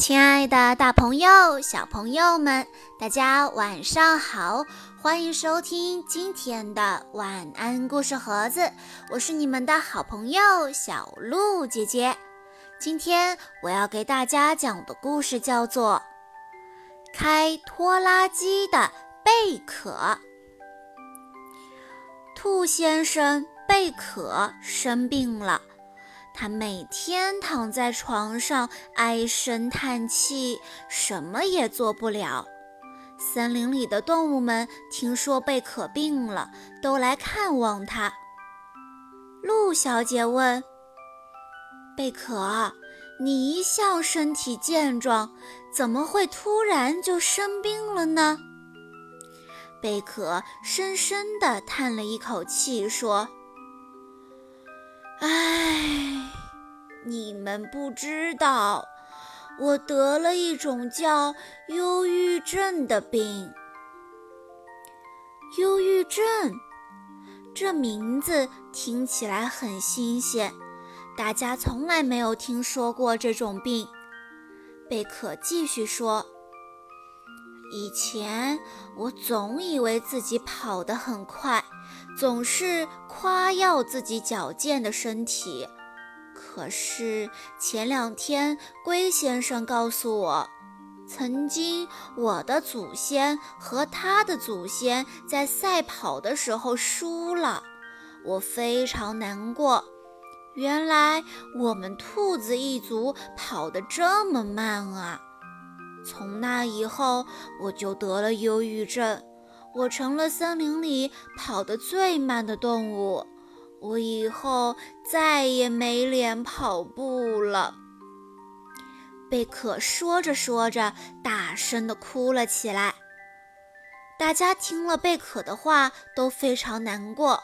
亲爱的，大朋友、小朋友们，大家晚上好！欢迎收听今天的晚安故事盒子，我是你们的好朋友小鹿姐姐。今天我要给大家讲的故事叫做《开拖拉机的贝壳》。兔先生贝壳生病了。他每天躺在床上唉声叹气，什么也做不了。森林里的动物们听说贝壳病了，都来看望他。鹿小姐问：“贝壳，你一向身体健壮，怎么会突然就生病了呢？”贝壳深深地叹了一口气，说：“唉。”你们不知道，我得了一种叫忧郁症的病。忧郁症，这名字听起来很新鲜，大家从来没有听说过这种病。贝克继续说：“以前我总以为自己跑得很快，总是夸耀自己矫健的身体。”可是前两天，龟先生告诉我，曾经我的祖先和他的祖先在赛跑的时候输了，我非常难过。原来我们兔子一族跑得这么慢啊！从那以后，我就得了忧郁症，我成了森林里跑得最慢的动物。我以后再也没脸跑步了。贝克说着说着，大声地哭了起来。大家听了贝克的话，都非常难过。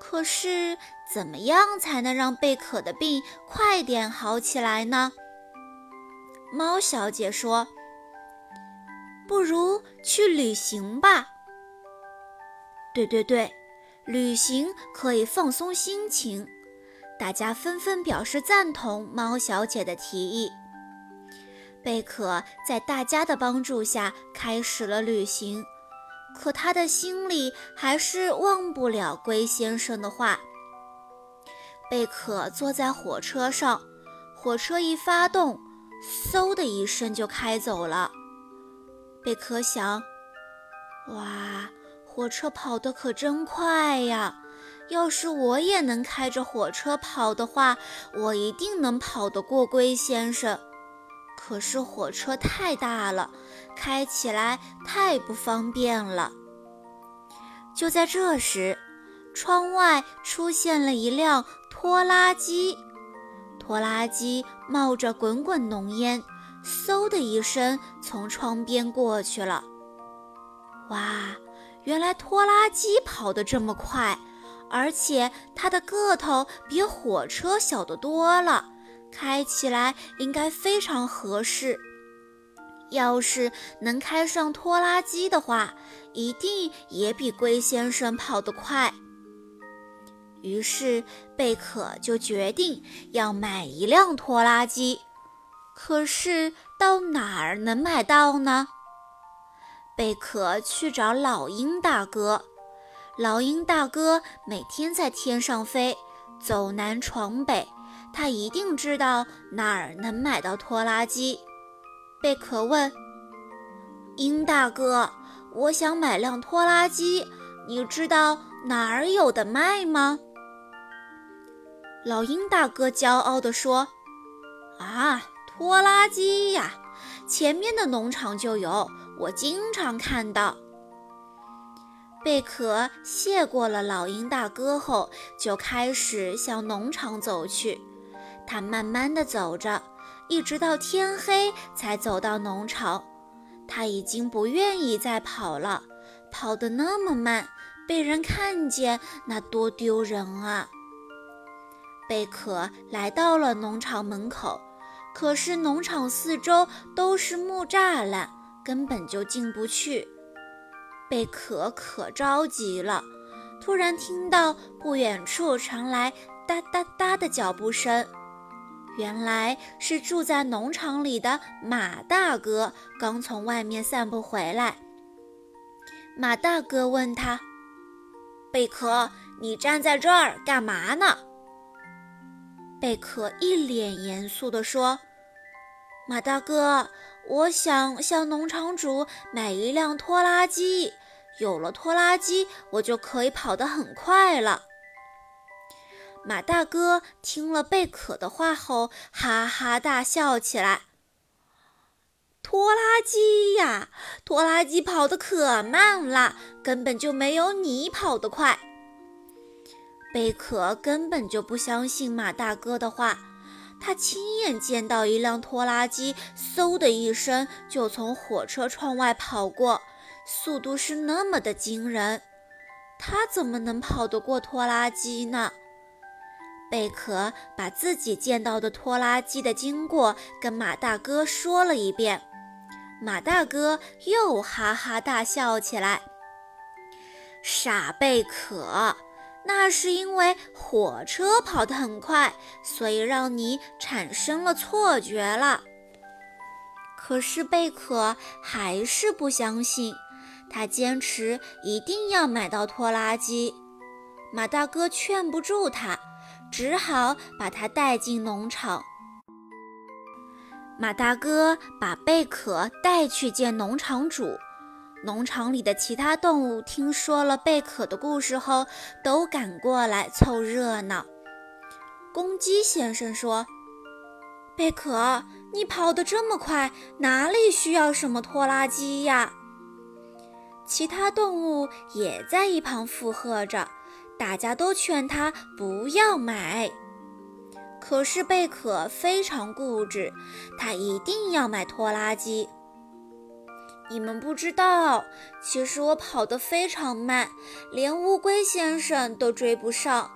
可是，怎么样才能让贝克的病快点好起来呢？猫小姐说：“不如去旅行吧。”对对对。旅行可以放松心情，大家纷纷表示赞同猫小姐的提议。贝壳在大家的帮助下开始了旅行，可他的心里还是忘不了龟先生的话。贝壳坐在火车上，火车一发动，嗖的一声就开走了。贝壳想：哇！火车跑得可真快呀！要是我也能开着火车跑的话，我一定能跑得过龟先生。可是火车太大了，开起来太不方便了。就在这时，窗外出现了一辆拖拉机，拖拉机冒着滚滚浓烟，嗖的一声从窗边过去了。哇！原来拖拉机跑得这么快，而且它的个头比火车小得多了，开起来应该非常合适。要是能开上拖拉机的话，一定也比龟先生跑得快。于是贝可就决定要买一辆拖拉机。可是到哪儿能买到呢？贝壳去找老鹰大哥，老鹰大哥每天在天上飞，走南闯北，他一定知道哪儿能买到拖拉机。贝壳问：“鹰大哥，我想买辆拖拉机，你知道哪儿有的卖吗？”老鹰大哥骄傲地说：“啊，拖拉机呀，前面的农场就有。”我经常看到，贝壳谢过了老鹰大哥后，就开始向农场走去。他慢慢地走着，一直到天黑才走到农场。他已经不愿意再跑了，跑得那么慢，被人看见那多丢人啊！贝壳来到了农场门口，可是农场四周都是木栅栏。根本就进不去，贝壳可着急了。突然听到不远处传来哒哒哒的脚步声，原来是住在农场里的马大哥刚从外面散步回来。马大哥问他：“贝壳，你站在这儿干嘛呢？”贝壳一脸严肃地说：“马大哥，我想向农场主买一辆拖拉机，有了拖拉机，我就可以跑得很快了。”马大哥听了贝壳的话后，哈哈大笑起来。拖拉机呀，拖拉机跑得可慢了，根本就没有你跑得快。贝壳根本就不相信马大哥的话，他亲眼见到一辆拖拉机嗖的一声就从火车窗外跑过，速度是那么的惊人，他怎么能跑得过拖拉机呢？贝壳把自己见到的拖拉机的经过跟马大哥说了一遍，马大哥又哈哈大笑起来。傻贝壳，那是因为火车跑得很快，所以让你产生了错觉了。可是贝壳还是不相信，他坚持一定要买到拖拉机。马大哥劝不住他。只好把他带进农场。马大哥把贝壳带去见农场主。农场里的其他动物听说了贝壳的故事后，都赶过来凑热闹。公鸡先生说：“贝壳，你跑得这么快，哪里需要什么拖拉机呀？”其他动物也在一旁附和着。大家都劝他不要买，可是贝壳非常固执，他一定要买拖拉机。你们不知道，其实我跑得非常慢，连乌龟先生都追不上。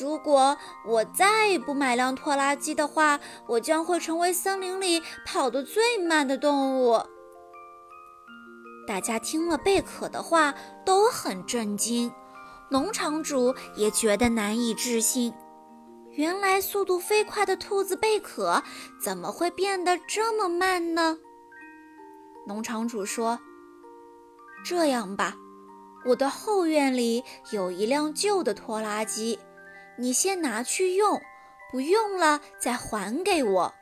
如果我再不买辆拖拉机的话，我将会成为森林里跑得最慢的动物。大家听了贝壳的话，都很震惊。农场主也觉得难以置信，原来速度飞快的兔子贝壳怎么会变得这么慢呢？农场主说：“这样吧，我的后院里有一辆旧的拖拉机，你先拿去用，不用了再还给我。”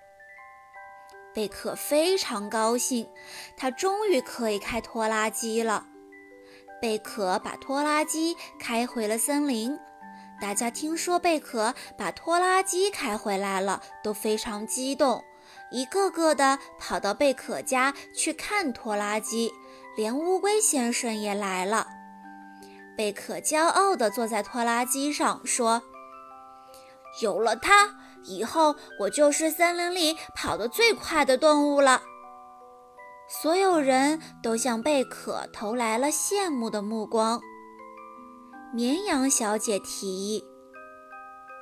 贝壳非常高兴，他终于可以开拖拉机了。贝壳把拖拉机开回了森林，大家听说贝壳把拖拉机开回来了，都非常激动，一个个的跑到贝壳家去看拖拉机，连乌龟先生也来了。贝壳骄傲地坐在拖拉机上，说：“有了它，以后我就是森林里跑得最快的动物了。”所有人都向贝壳投来了羡慕的目光。绵羊小姐提议：“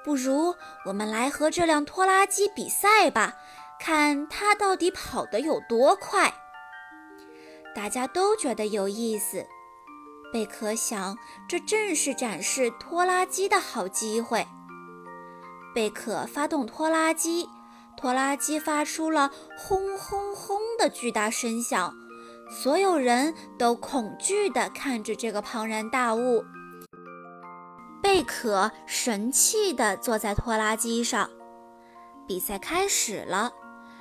不如我们来和这辆拖拉机比赛吧，看他到底跑得有多快。”大家都觉得有意思。贝壳想，这正是展示拖拉机的好机会。贝壳发动拖拉机。拖拉机发出了轰轰轰的巨大声响，所有人都恐惧地看着这个庞然大物。贝壳神气地坐在拖拉机上。比赛开始了，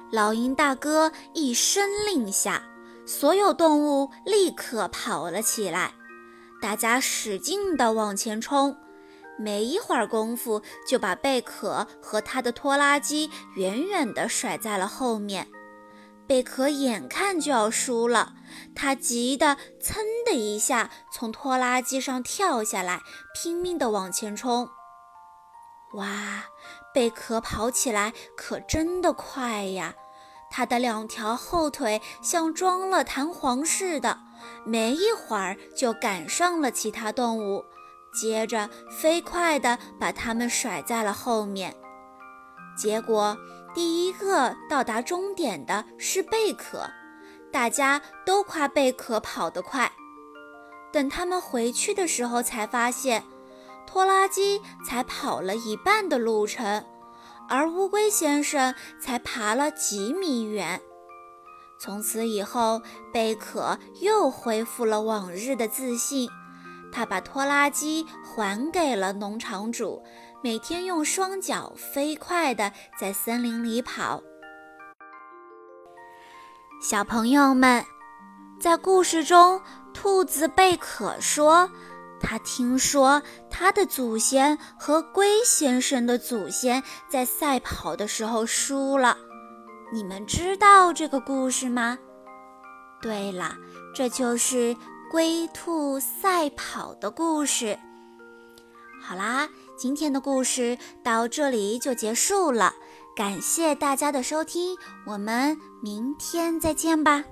老鹰大哥一声令下，所有动物立刻跑了起来，大家使劲地往前冲。没一会儿功夫，就把贝壳和他的拖拉机远远地甩在了后面。贝壳眼看就要输了，他急得噌的一下从拖拉机上跳下来，拼命地往前冲。哇，贝壳跑起来可真的快呀！它的两条后腿像装了弹簧似的，没一会儿就赶上了其他动物。接着，飞快地把它们甩在了后面。结果，第一个到达终点的是贝壳，大家都夸贝壳跑得快。等他们回去的时候，才发现拖拉机才跑了一半的路程，而乌龟先生才爬了几米远。从此以后，贝壳又恢复了往日的自信。他把拖拉机还给了农场主，每天用双脚飞快地在森林里跑。小朋友们，在故事中，兔子贝壳说，他听说他的祖先和龟先生的祖先在赛跑的时候输了。你们知道这个故事吗？对了，这就是龟兔赛跑的故事。好啦，今天的故事到这里就结束了。感谢大家的收听，我们明天再见吧。